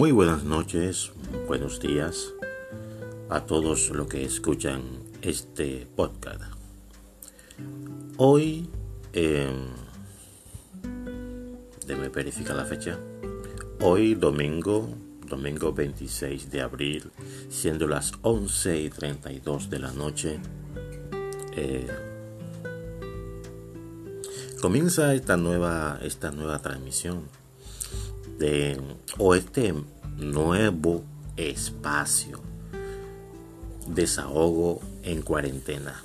Muy buenas noches, buenos días a todos los que escuchan este podcast. Hoy, eh, déme verificar la fecha. Hoy, domingo, domingo 26 de abril, siendo las 11 y 32 de la noche. Eh, comienza esta nueva, esta nueva transmisión de, o este nuevo espacio desahogo en cuarentena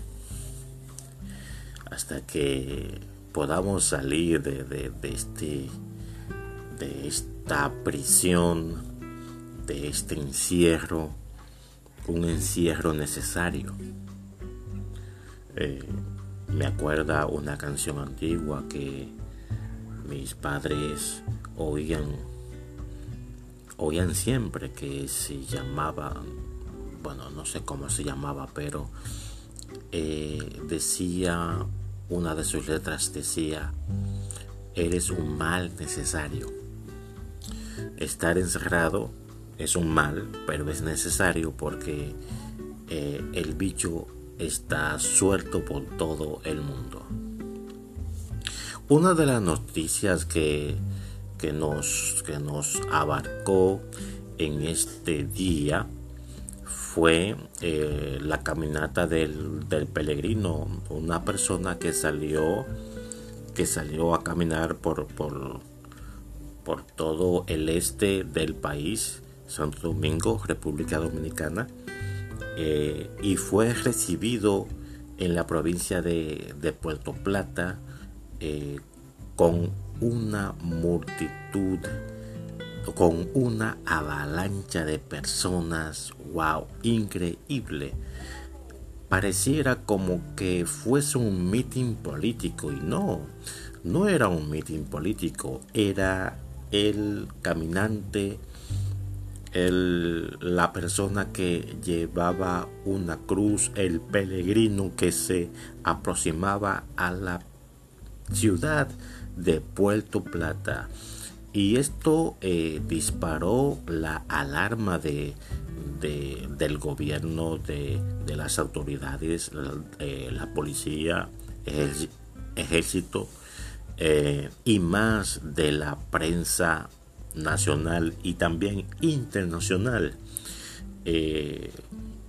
hasta que podamos salir de, de, de, este de esta prisión de este encierro un encierro necesario. Eh, me acuerda una canción antigua que mis padres oían oían siempre que se llamaba bueno no sé cómo se llamaba pero eh, decía una de sus letras decía eres un mal necesario estar encerrado es un mal pero es necesario porque eh, el bicho está suelto por todo el mundo. Una de las noticias que, que, nos, que nos abarcó en este día fue eh, la caminata del, del, peregrino, una persona que salió, que salió a caminar por, por, por todo el este del país, Santo Domingo, República Dominicana, eh, y fue recibido en la provincia de, de Puerto Plata eh, con una multitud, con una avalancha de personas, wow, increíble. Pareciera como que fuese un mitin político y no, no era un mitin político, era el caminante el, la persona que llevaba una cruz, el peregrino que se aproximaba a la ciudad de Puerto Plata. Y esto eh, disparó la alarma de, de, del gobierno, de, de las autoridades, la, eh, policía, el ejército eh, y más de la prensa nacional y también internacional,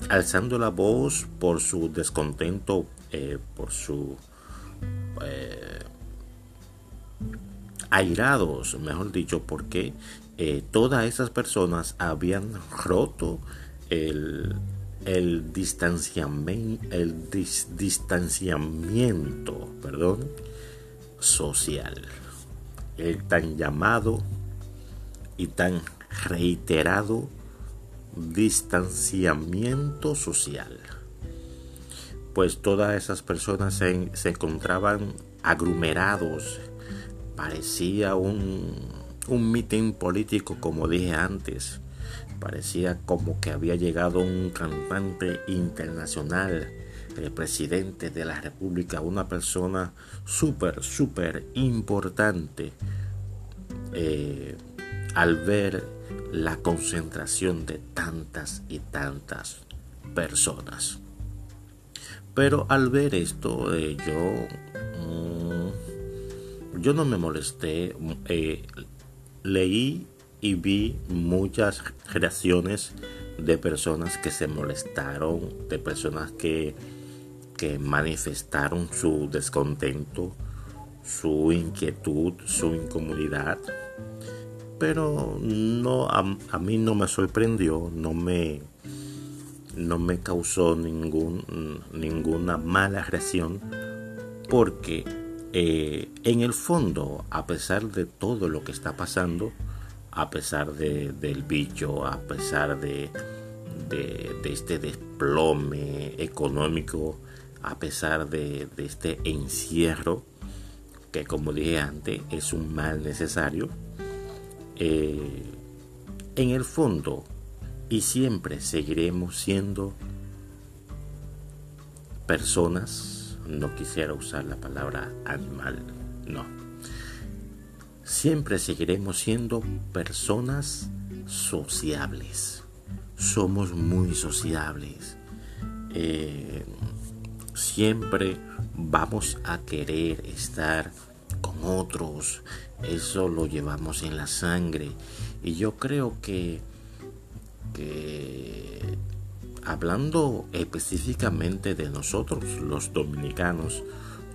alzando la voz por su descontento, por su airados, mejor dicho, porque eh, todas esas personas habían roto el, el distanciamiento, el perdón, social, el tan llamado y tan reiterado distanciamiento social. Pues todas esas personas se, se encontraban aglomerados. Parecía un, un mitin político, como dije antes. Parecía como que había llegado un cantante internacional, el presidente de la República, una persona súper, súper importante. Eh, al ver la concentración de tantas y tantas personas. Pero al ver esto, eh, yo, yo no me molesté. Eh, leí y vi muchas reacciones de personas que se molestaron, de personas que, que manifestaron su descontento, su inquietud, su incomodidad pero no a, mí no me sorprendió, no me no me causó ninguna mala reacción porque eh, en el fondo, a pesar de todo lo que está pasando, a pesar de, del bicho, a pesar de, este desplome económico, a pesar de, de este encierro, que como dije antes es un mal necesario, eh, en el fondo y siempre seguiremos siendo personas, no quisiera usar la palabra animal, no. Siempre seguiremos siendo personas sociables. Somos muy sociables. Eh, siempre vamos a querer estar con otros. Eso lo llevamos en la sangre. Y yo creo que, que hablando específicamente de nosotros, los dominicanos,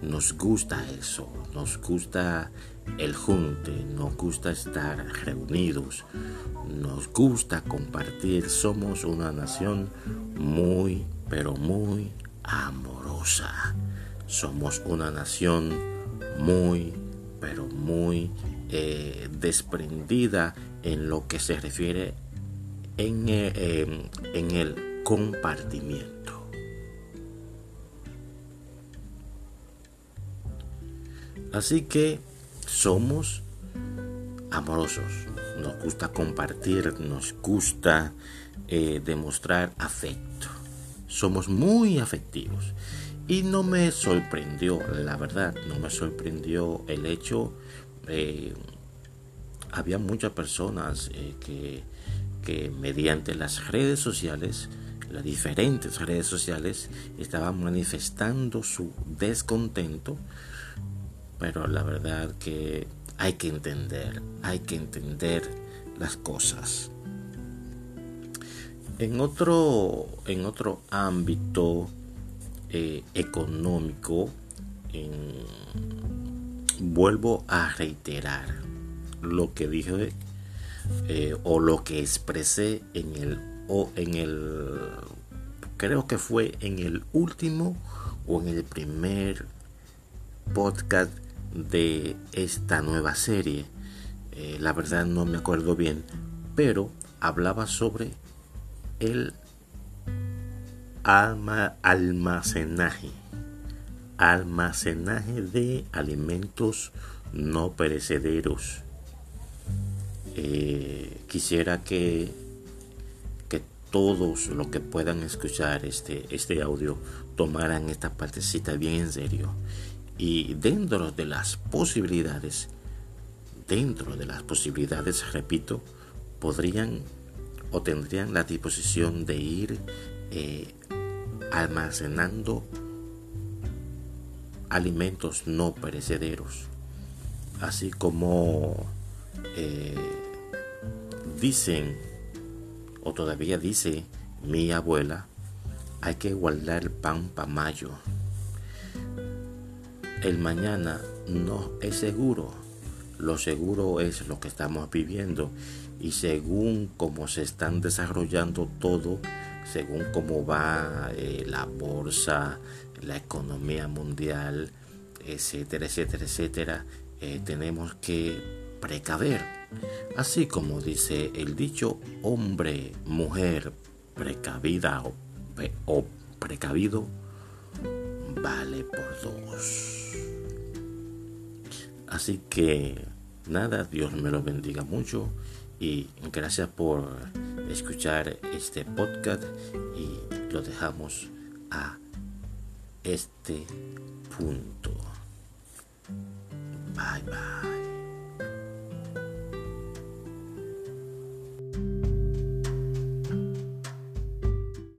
nos gusta eso, nos gusta el junte, nos gusta estar reunidos, nos gusta compartir, somos una nación muy, pero muy amorosa. Somos una nación muy, pero muy eh, desprendida en lo que se refiere en, eh, en el compartimiento. Así que somos amorosos, nos gusta compartir, nos gusta eh, demostrar afecto. Somos muy afectivos. Y no me sorprendió, la verdad, no me sorprendió el hecho, eh, había muchas personas eh, que, que mediante las redes sociales, las diferentes redes sociales, estaban manifestando su descontento pero la verdad que hay que entender, hay que entender las cosas. En otro, en otro ámbito eh, económico, vuelvo a reiterar lo que dije eh, o lo que expresé en el o en el creo que fue en el último o en el primer podcast de esta nueva serie. Eh, la verdad no me acuerdo bien, pero hablaba sobre el alma, almacenaje. Almacenaje de alimentos no perecederos. Eh, quisiera que, que todos los que puedan escuchar este, este audio tomaran esta partecita bien en serio. Y dentro de las posibilidades, dentro de las posibilidades, repito, podrían o tendrían la disposición de ir eh, almacenando alimentos no perecederos, así como eh, dicen o todavía dice mi abuela, hay que guardar el pan para mayo el mañana no es seguro. Lo seguro es lo que estamos viviendo y según cómo se están desarrollando todo, según cómo va eh, la bolsa, la economía mundial, etcétera, etcétera, etcétera, eh, tenemos que precaver. Así como dice el dicho, hombre, mujer, precavida o, precavido, vale por dos. Así que nada, Dios me lo bendiga mucho y gracias por escuchar este podcast y lo dejamos a este punto. Bye bye.